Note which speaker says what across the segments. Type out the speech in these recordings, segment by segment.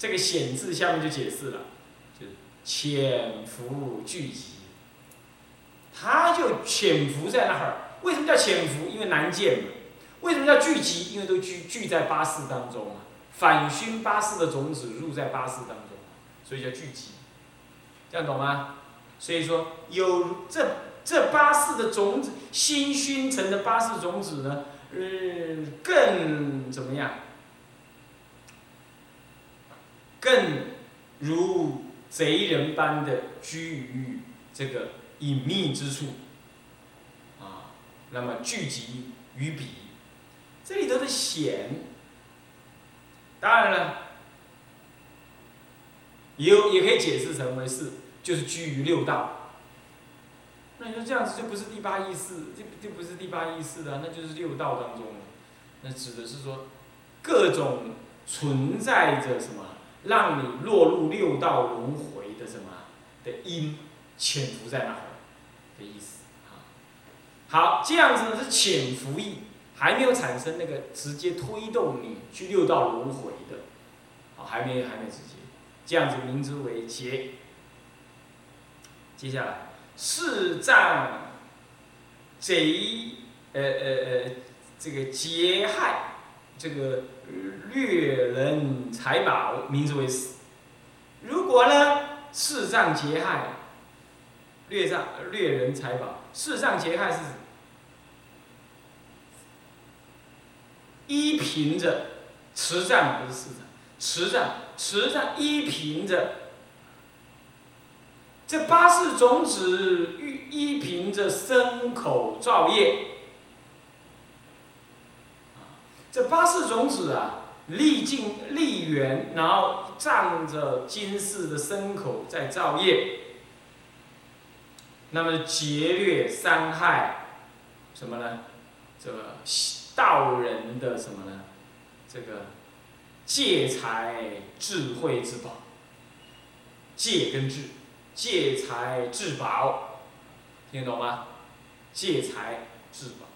Speaker 1: 这个显字下面就解释了，就潜伏聚集，它就潜伏在那儿。为什么叫潜伏？因为难见嘛。为什么叫聚集？因为都聚聚在八识当中啊，反熏八识的种子入在八识当中，所以叫聚集。这样懂吗？所以说有这这八识的种子，新熏成的八识种子呢，嗯，更怎么样？更如贼人般的居于这个隐秘之处，啊，那么聚集于彼，这里头的险，当然了，也有也可以解释成为是就是居于六道，那你说这样子就不是第八意识，就就不是第八意识了，那就是六道当中那指的是说各种存在着什么？让你落入六道轮回的什么的因潜伏在哪儿的意思啊？好，这样子呢是潜伏意，还没有产生那个直接推动你去六道轮回的，好，还没还没直接，这样子名之为劫。接下来，四障贼，呃呃呃，这个劫害，这个。掠人财宝，名字为死。如果呢，视障劫害，掠障掠人财宝，视障劫害是依凭着持障不是视障，持障持障依凭着这八世种子依依凭着身口造业。这八世种子啊，历尽历缘，然后仗着今世的牲口在造业，那么劫掠伤害什么呢？这个道人的什么呢？这个借财智慧之宝，借跟智，借财智宝，听得懂吗？借财智宝。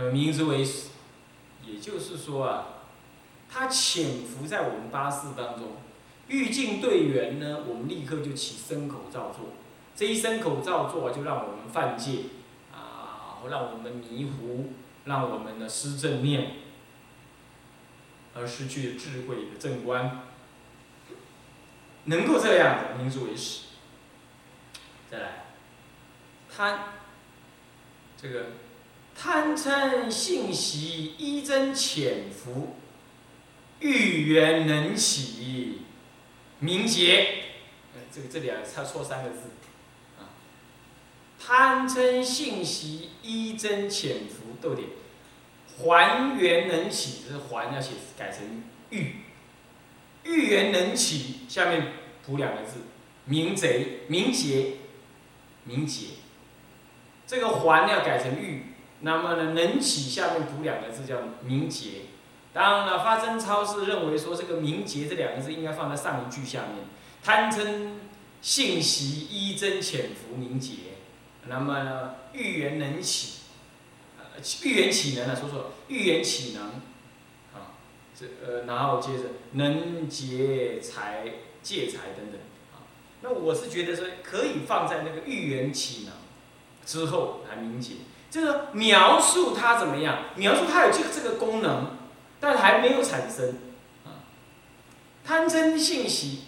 Speaker 1: 那么名之为死，也就是说啊，它潜伏在我们八识当中，欲尽对缘呢，我们立刻就起身口造作，这一身口造作就让我们犯戒，啊，让我们迷糊，让我们的失正念，而失去智慧的正观，能够这样的名之为死。再来，贪，这个。贪嗔信习依真潜伏，欲缘能起，名劫。这个这里啊，差错三个字，啊，贪嗔信习依真潜伏，逗点，还原能起，这是还要写改成欲，欲缘能起，下面补两个字，明贼，明劫，名劫，这个还要改成欲。那么呢，能起下面补两个字叫明节。当然了，发真超是认为说这个明节这两个字应该放在上一句下面，贪嗔性习依真潜伏明节。那么呢，欲缘能起，呃，欲缘起能啊，说说欲缘起能，啊，这呃，然后接着能劫财借财等等，啊，那我是觉得说可以放在那个欲缘起能之后来明劫。这个描述它怎么样？描述它有这个这个功能，但还没有产生。啊，贪嗔信息，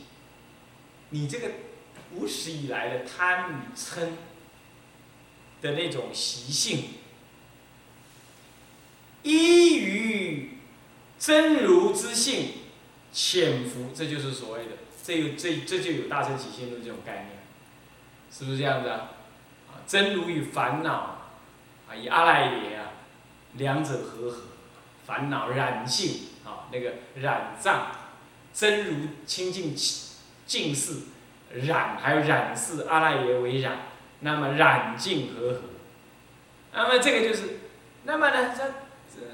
Speaker 1: 你这个无始以来的贪与嗔的那种习性，依于真如之性潜伏，这就是所谓的，这有这这就有大乘起心的这种概念，是不是这样子啊？啊，真如与烦恼。以阿赖耶啊，两者合合，烦恼染性啊，那个染障，真如清净净是，染还有染是，阿赖耶为染，那么染净合合，那么这个就是，那么呢，这这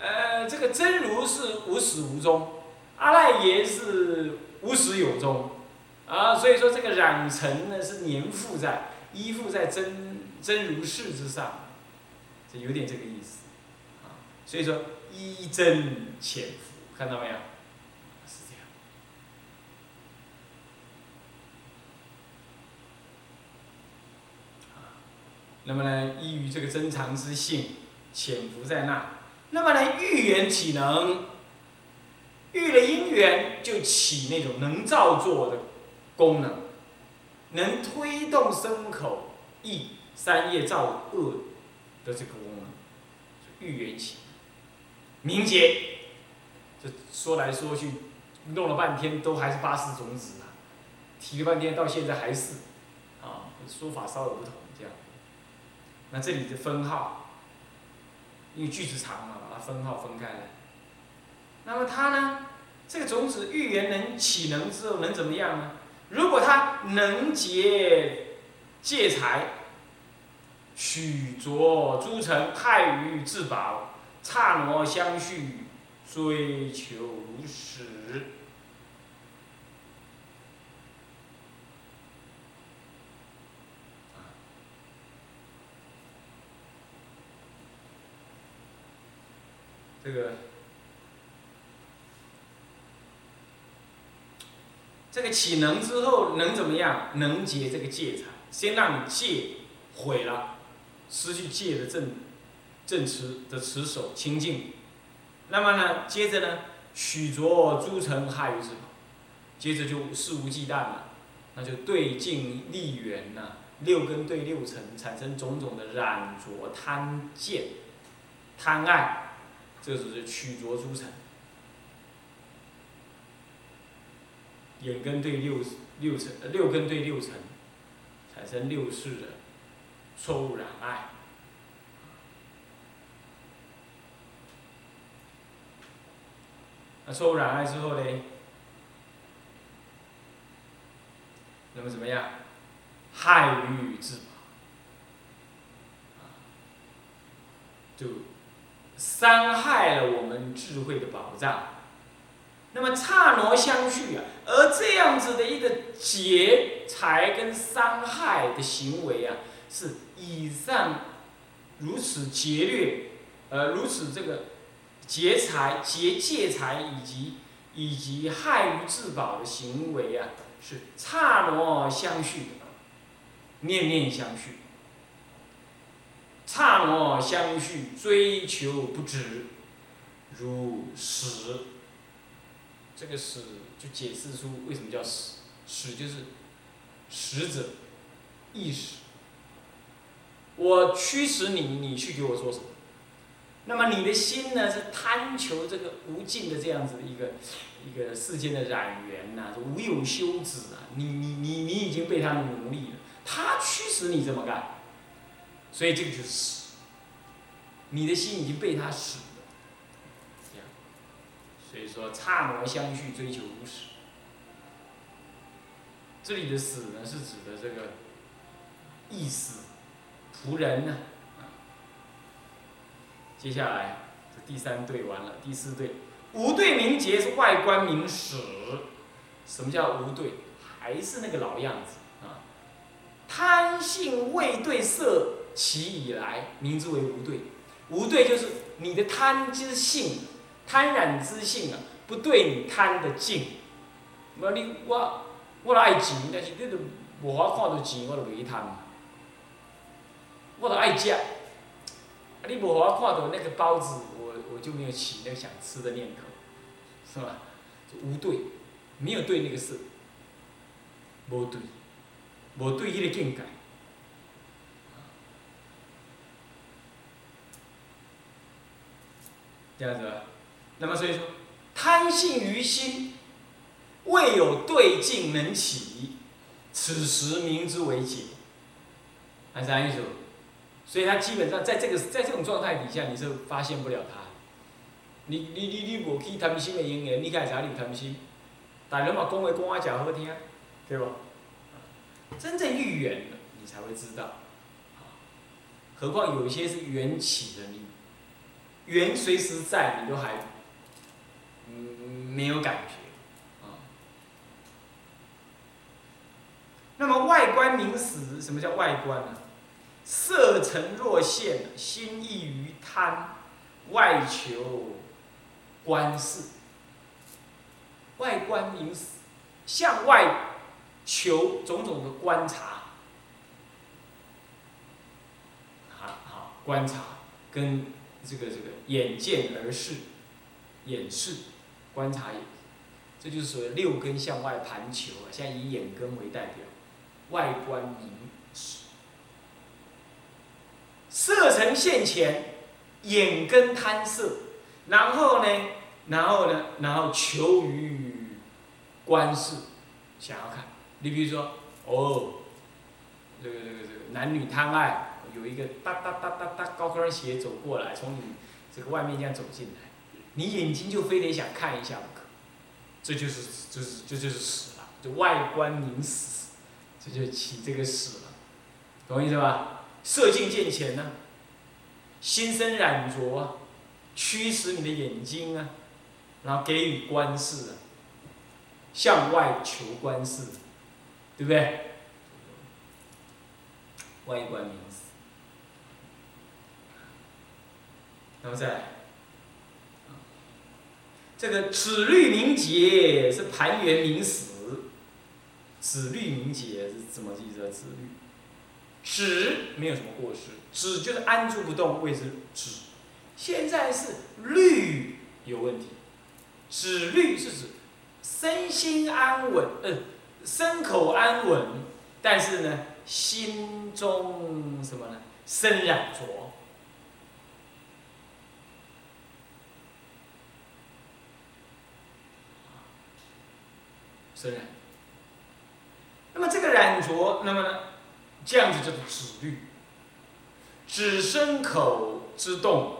Speaker 1: 呃这个真如是无始无终，阿赖耶是无始有终，啊，所以说这个染尘呢是粘附在依附在真真如是之上，有点这个意思，啊，所以说一真潜伏，看到没有？是这样。那么呢，依于这个真常之性，潜伏在那，那么呢，欲缘岂能？遇了因缘，就起那种能造作的功能，能推动身口意三业造恶的这个功能，遇缘起，明劫，这说来说去，弄了半天都还是八识种子啊，提了半天到现在还是，啊，说法稍有不同这样。那这里的分号，因为句子长嘛，把它分号分开来。那么它呢？这个种子预言能起能之后能怎么样呢？如果它能结戒财，许着诸尘害于自保，刹那相续，追求如始。这个。这个起能之后能怎么样？能结这个戒财，先让你戒毁了，失去戒的正正持的持守清净。那么呢，接着呢，取着诸尘害于之接着就肆无忌惮了，那就对境立缘呐，六根对六尘产生种种的染着贪见、贪爱，这就是取着诸尘。眼根对六六尘，六根对六尘，产生六世的错误染爱。那错误染爱之后呢？那么怎么样？害于自，就伤害了我们智慧的宝藏。那么刹那相续啊，而这样子的一个劫财跟伤害的行为啊，是以上如此劫掠，呃，如此这个劫财、劫戒财以及以及害于自保的行为啊，是刹那相续，念念相续，刹那相续，追求不止，如实。这个使就解释出为什么叫使，使就是使者，意识。我驱使你，你去给我做什么？那么你的心呢？是贪求这个无尽的这样子的一个一个世间的染缘呐，无有休止啊！你你你你已经被他奴隶了，他驱使你这么干，所以这个就是使。你的心已经被他使。所以说，刹那相续，追求如始。这里的“死”呢，是指的这个意思，仆人呢。接下来，这第三对完了，第四对，无对名节是外观名史。什么叫无对？还是那个老样子啊？贪性未对色起以来，名之为无对。无对就是你的贪之性。贪染之性啊，不对你贪的境。我你我我爱钱，但是你都无法看到钱，我就袂贪嘛。我都爱食，啊你无法看到那个包子，我我就没有起那个想吃的念头，是吧？无对，没有对那个事，无对，无对迄个境界。这样子。那么所以说，贪性于心，未有对境能起，此时名之为解。还是啥意思？所以他基本上在这个在这种状态底下，你是发现不了他。你你你你无去贪心的因缘，你干啥？你贪心？大人嘛讲话讲啊真好听，对不？真正遇缘了，你才会知道。何况有一些是缘起的，你缘随时在，你都还。没有感觉，啊。那么外观观名实，什么叫外观呢？色尘若现，心意于贪，外求观世。外观名实，向外求种种的观察。好好观察，跟这个这个眼见而视，眼视，观察眼，这就是所谓六根向外盘求啊，现在以眼根为代表，外观名，色尘现前，眼根贪色，然后呢，然后呢，然后求于观视，想要看，你比如说，哦，这个这个这个男女贪爱。有一个哒哒哒哒哒高跟鞋走过来，从你这个外面这样走进来，你眼睛就非得想看一下不可，这就是就是这就是死了，就外观凝死，这就起这个死了，懂我意思吧？色境见前呢，心生染着啊，驱使你的眼睛啊，然后给予观视啊，向外求观视，对不对？外观名词。然后再，这个指律明节是盘圆明实，指律明节是怎么意思啊？指律，指没有什么过失，止就是安住不动谓之止，现在是律有问题，止律是指身心安稳，呃，身口安稳，但是呢，心中什么呢？身染浊。生染，那么这个染浊，那么呢，这样子叫做止律，止身口之动，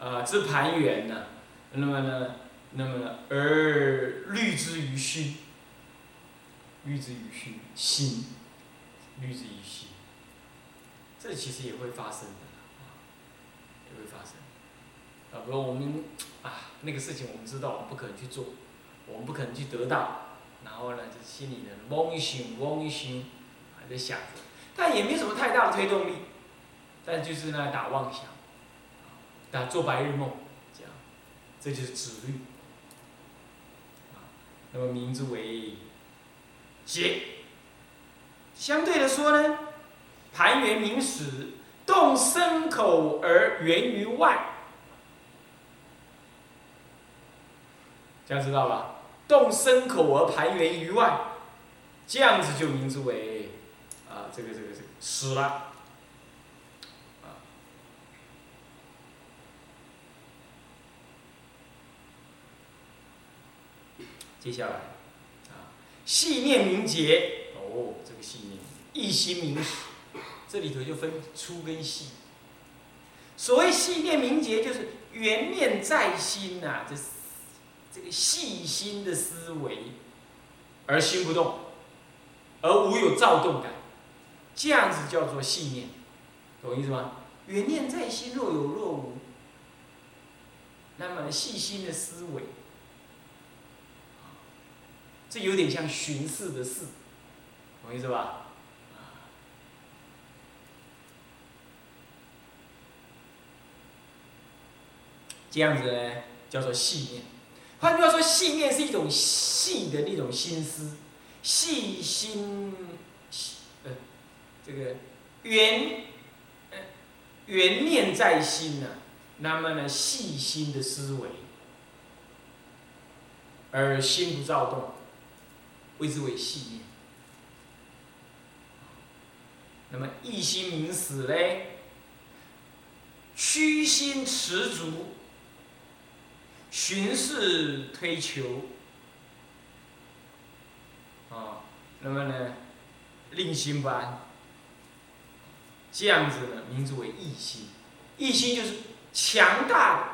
Speaker 1: 啊之盘圆呢，那么呢，那么呢，而虑之于心，虑之于心，心，虑之于心，这其实也会发生的，也会发生，啊，比如我们啊那个事情我们知道我们不可能去做，我们不可能去得到。然后呢，就心里呢妄想妄想，还在想着，但也没什么太大的推动力，但就是呢打妄想，打做白日梦，这样，这就是指律，那么名字为结。相对的说呢，盘圆明实，动身口而源于外，这样知道吧？动身口而盘源于外，这样子就名之为，这个这个这个死了。啊，接下来啊，细念明节哦，这个细念一心明实，这里头就分粗跟细。所谓细念明节，就是缘念在心呐，这。这个细心的思维，而心不动，而无有躁动感，这样子叫做细念，懂意思吗？原念在心，若有若无。那么细心的思维，这有点像巡视的视，懂意思吧？这样子呢，叫做细念。换句话说，细念是一种细的那种心思，细心，这个缘，缘念在心呐。那么呢，细心的思维，而心不躁动，谓之为细念。那么一心明死嘞，虚心持足。巡视推求，啊，那么呢，令心不安，这样子呢，名字为异心。异心就是强大的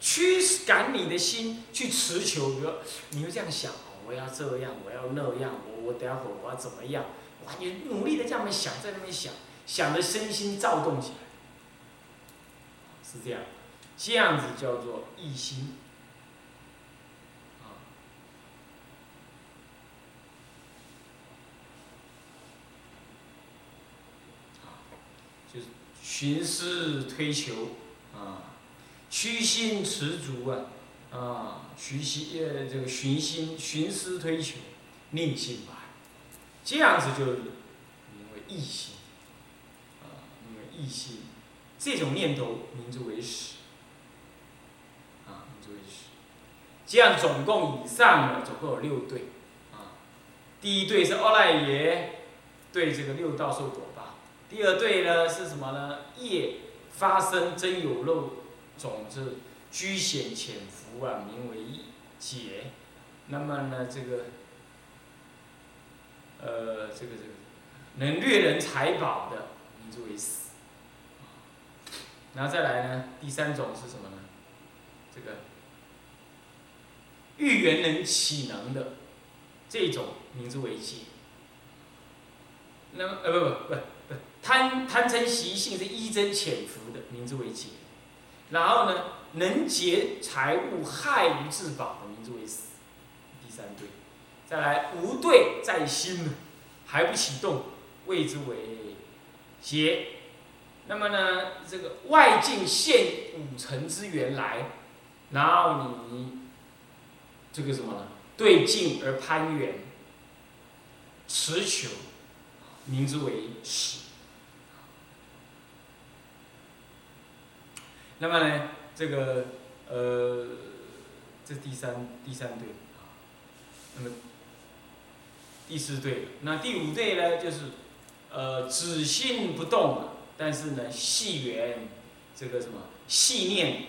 Speaker 1: 驱使赶你的心去持求，比如你就这样想，我要这样，我要那样，我我等下会我要怎么样？哇，你努力的这样想，在那边想，想的身心躁动起来，是这样。这样子叫做一心，就是寻思推求啊，虚心持足啊，啊，虚心呃这个寻心寻思推求，宁心吧，这样子就名为一心啊，名为一心，这种念头名之为始啊，名之为始。这样总共以上呢，总共有六对啊，第一对是阿赖耶。对这个六道受果报，第二对呢是什么呢？业发生真有漏种子居显潜伏啊，名为解。那么呢，这个，呃，这个这个能掠人财宝的，名之为死。然后再来呢，第三种是什么呢？这个欲缘能起能的这种，名之为解。那么呃不不不贪贪嗔习性是依真潜伏的，名之为劫。然后呢，能劫财物害于自保的，名之为死。第三对，再来无对在心呢，还不启动，谓之为劫。那么呢，这个外境现五尘之缘来，然后你这个什么呢？对境而攀缘，持求。名之为始。那么呢，这个呃，这第三第三对啊，那么第四对，那第五对呢，就是呃，止心不动，但是呢，细缘这个什么细念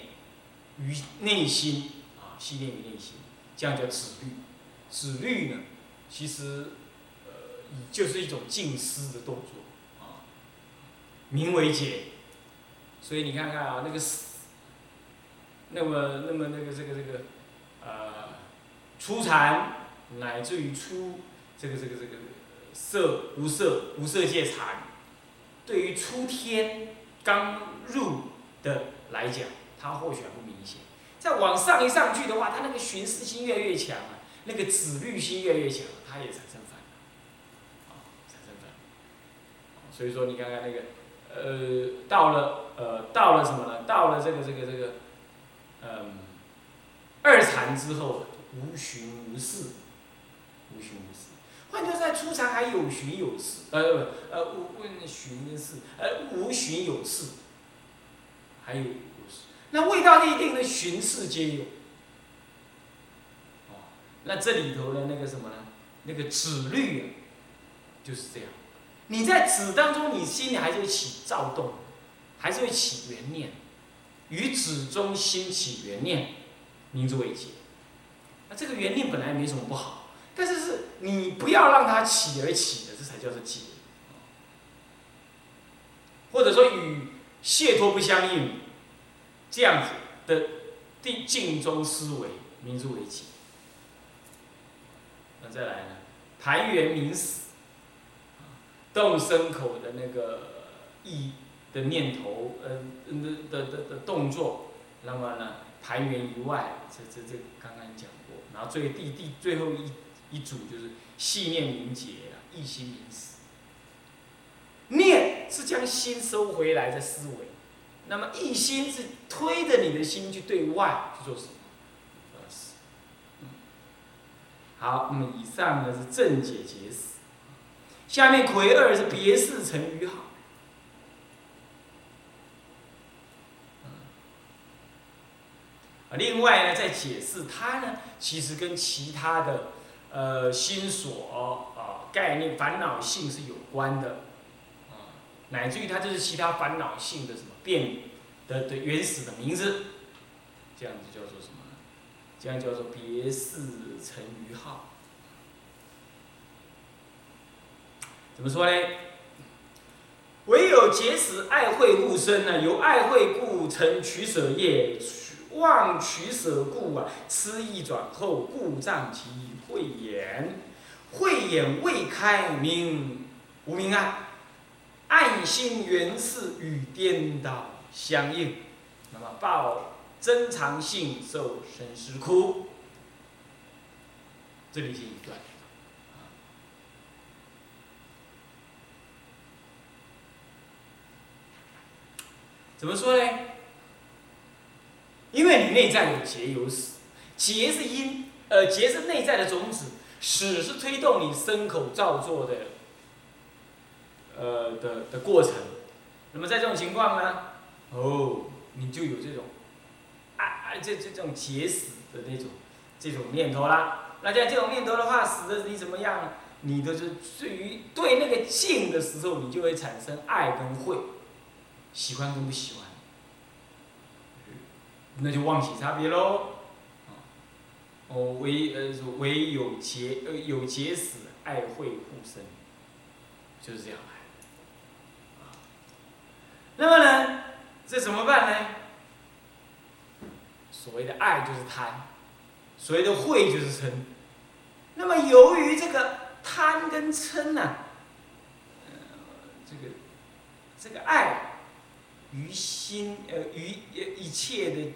Speaker 1: 于内心啊，细念于内心，这样叫止虑。止虑呢，其实呃。就是一种静思的动作，啊，名为解。所以你看看啊，那个思，那么那么那个这个这个，呃，初禅乃至于初这个这个这个色无色无色界禅，对于初天刚入的来讲，它或许还不明显。再往上一上去的话，它那个寻思心越来越强啊，那个止虑心越来越强，它也产生反啊产生反。所以说，你看看那个，呃，到了，呃，到了什么呢？到了这个这个这个，嗯，二禅之后，无寻无事，无寻无事。换句话说，初禅还有寻有事，呃，呃，无问寻跟事，呃，无寻有事，还有无事。那未到那一定的寻事皆有。哦，那这里头的那个什么呢？那个止律啊，就是这样。你在止当中，你心里还是会起躁动，还是会起缘念，于止中心起缘念，名之为解。那这个缘念本来没什么不好，但是是你不要让它起而起的，这才叫做解。或者说与解脱不相应，这样子的定静中思维，名之为解。那再来呢？盘缘明死。动身口的那个意的念头，呃，的的的的动作，那么呢，盘缘以外，这这这刚刚讲过，然后最第第最后一一组就是细念凝结啊，一心明死。念是将心收回来的思维，那么一心是推着你的心去对外去做什么？好，那么以上呢是正解结死。下面魁二是别事成于好，另外呢，在解释它呢，其实跟其他的呃心所啊概念烦恼性是有关的，啊，乃至于它就是其他烦恼性的什么变的的原始的名字，这样子叫做什么？这样叫做别事成于号。怎么说呢？唯有结使爱会故生呢？由爱会故成取舍业，忘取舍故啊，思意转后，故障其慧眼。慧眼未开，明无明暗，暗心原是与颠倒相应。那么报真常性，受生死苦。这里是一段。怎么说呢？因为你内在有结有死，结是因，呃，结是内在的种子，死是推动你身口造作的，呃的的过程。那么在这种情况呢，哦，你就有这种，啊啊，这这种结死的那种这种念头啦。那在这种念头的话，使得你怎么样？你的是对于对那个境的时候，你就会产生爱跟会，喜欢跟不喜欢，那就忘起差别喽。哦，唯呃唯有结呃有结死，爱会互生，就是这样来。那么呢，这怎么办呢？所谓的爱就是贪，所谓的会就是嗔。那么由于这个。贪跟嗔呢，呃，这个这个爱于心呃于一切的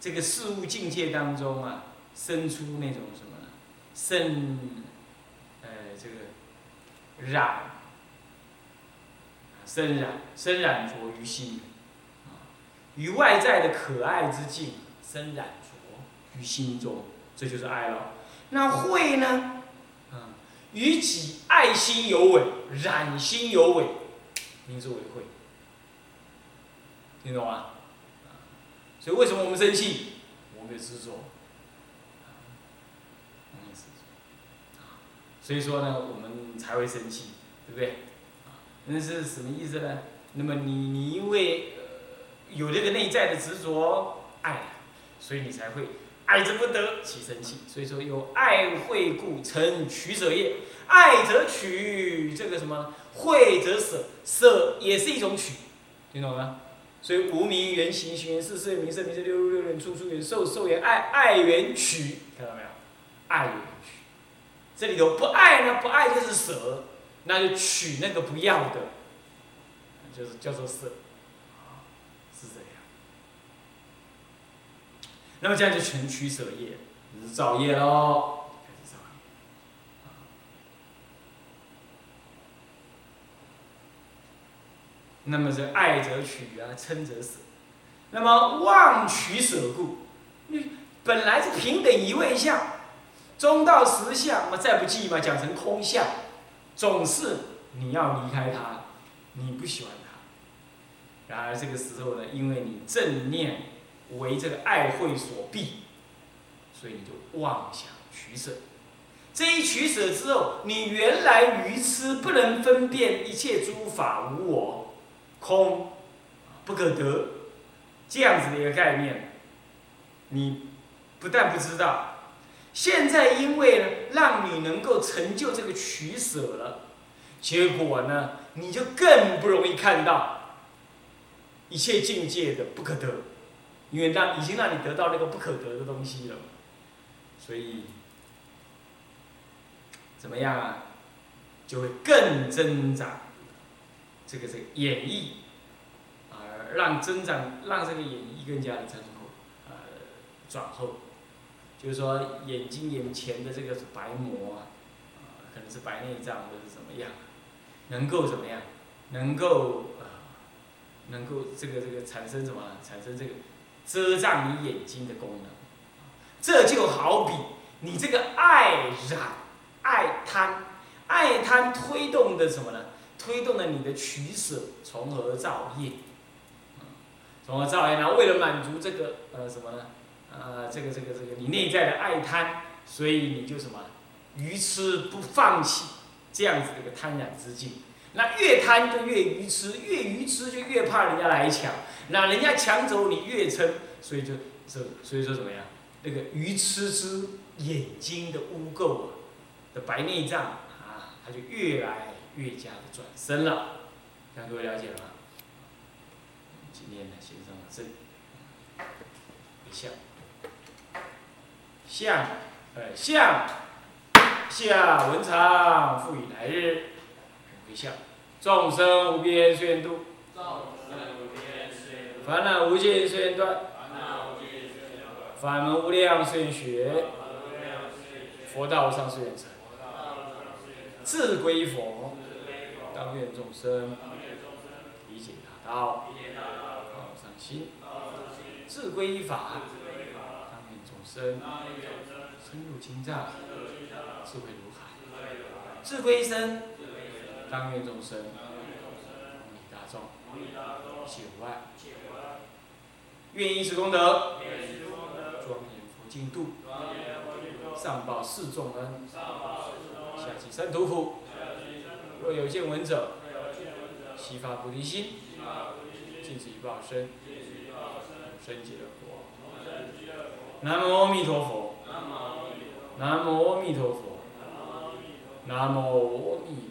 Speaker 1: 这个事物境界当中啊，生出那种什么呢？生呃这个染，生染生染着于心，啊，于外在的可爱之境生染着于心中，这就是爱了。那慧呢？与己爱心有违，染心有违，名之为慧。听懂吗？所以为什么我们生气？我们执着，我们执着。所以说呢，我们才会生气，对不对？那是什么意思呢？那么你你因为有这个内在的执着爱，所以你才会。爱之不得，其生气。所以说，有爱会故，成取舍业。爱则取，这个什么？会则舍，舍也是一种取，听懂吗？所以无名缘行，行缘事，色名色名色六六六缘处处缘受，受缘爱，爱缘取，看到没有？爱缘取。这里头不爱呢？不爱就是舍，那就取那个不要的，就是叫做舍。是这样那么这样就全取舍业，是造业喽，开始造业。那么这爱则取啊，嗔则舍。那么妄取舍故，你本来是平等一位相，中道实相，嘛再不济嘛，讲成空相，总是你要离开他，你不喜欢他。然而这个时候呢，因为你正念。为这个爱会所蔽，所以你就妄想取舍。这一取舍之后，你原来愚痴不能分辨一切诸法无我、空、不可得这样子的一个概念，你不但不知道，现在因为，让你能够成就这个取舍了，结果呢，你就更不容易看到一切境界的不可得。因为让已经让你得到那个不可得的东西了，所以怎么样啊？就会更增长这个这个演绎，啊，让增长让这个演绎更加的增厚，呃，转厚，就是说眼睛眼前的这个白膜啊，可能是白内障或者是怎么样，能够怎么样？能够呃，能够这个这个产生什么？产生这个。遮障你眼睛的功能，这就好比你这个爱染、爱贪、爱贪推动的什么呢？推动了你的取舍，从而造业，从而造业。那为了满足这个呃什么呢？呃，这个这个这个你内在的爱贪，所以你就什么？愚痴不放弃这样子的一个贪婪之境。那越贪就越愚痴，越愚痴就越怕人家来抢。那人家抢走你越嗔，所以就这所以说怎么样？那个愚痴之眼睛的污垢啊的白内障啊，它就越来越加的转身了。让各位了解了吗？今天呢，先上到这里。相，相，呃，相，下文长，复以来日。回向，众生无边誓愿度。烦恼无尽虽断，烦恼无尽宣断法门无量虽学，佛道无上虽成，自归佛，当愿众生理解大道，好上心，自归依法，当愿众生深入经藏，智慧如海；自归依身，当愿众生同理大众，解万，愿以此功德，庄严佛净土，上报四重恩，下济三途苦。若有见闻者，悉发菩提心，尽此一报身，生极乐国。南无阿弥陀佛。南无阿弥陀佛。南无阿弥。